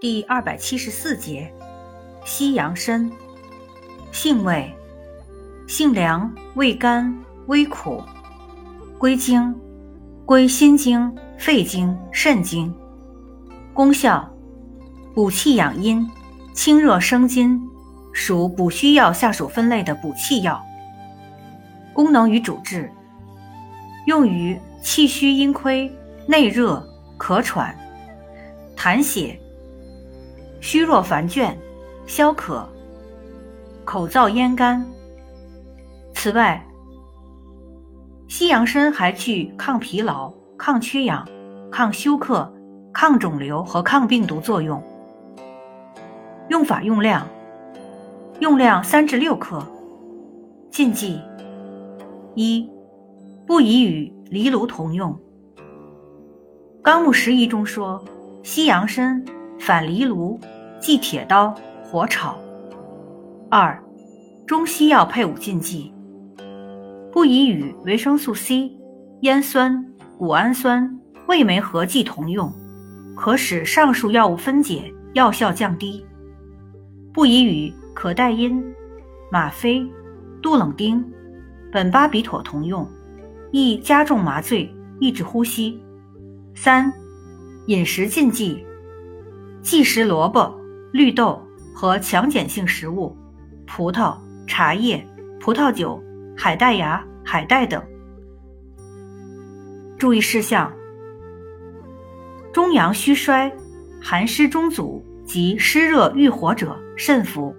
第二百七十四节，西洋参，性味，性凉，味甘，微苦，归经，归心经、肺经、肾经。功效，补气养阴，清热生津，属补虚药下属分类的补气药。功能与主治，用于气虚阴亏、内热、咳喘、痰血。虚弱烦倦、消渴、口燥咽干。此外，西洋参还具抗疲劳、抗缺氧、抗休克、抗肿瘤和抗病毒作用。用法用量：用量三至六克。禁忌：一、不宜与藜芦同用。《纲目拾遗》中说，西洋参。反藜芦，忌铁刀、火炒。二、中西药配伍禁忌：不宜与维生素 C、烟酸、谷氨酸、味酶合剂同用，可使上述药物分解，药效降低；不宜与可待因、吗啡、杜冷丁、苯巴比妥同用，易加重麻醉，抑制呼吸。三、饮食禁忌。忌食萝卜、绿豆和强碱性食物，葡萄、茶叶、葡萄酒、海带芽、海带等。注意事项：中阳虚衰、寒湿中阻及湿热郁火者慎服。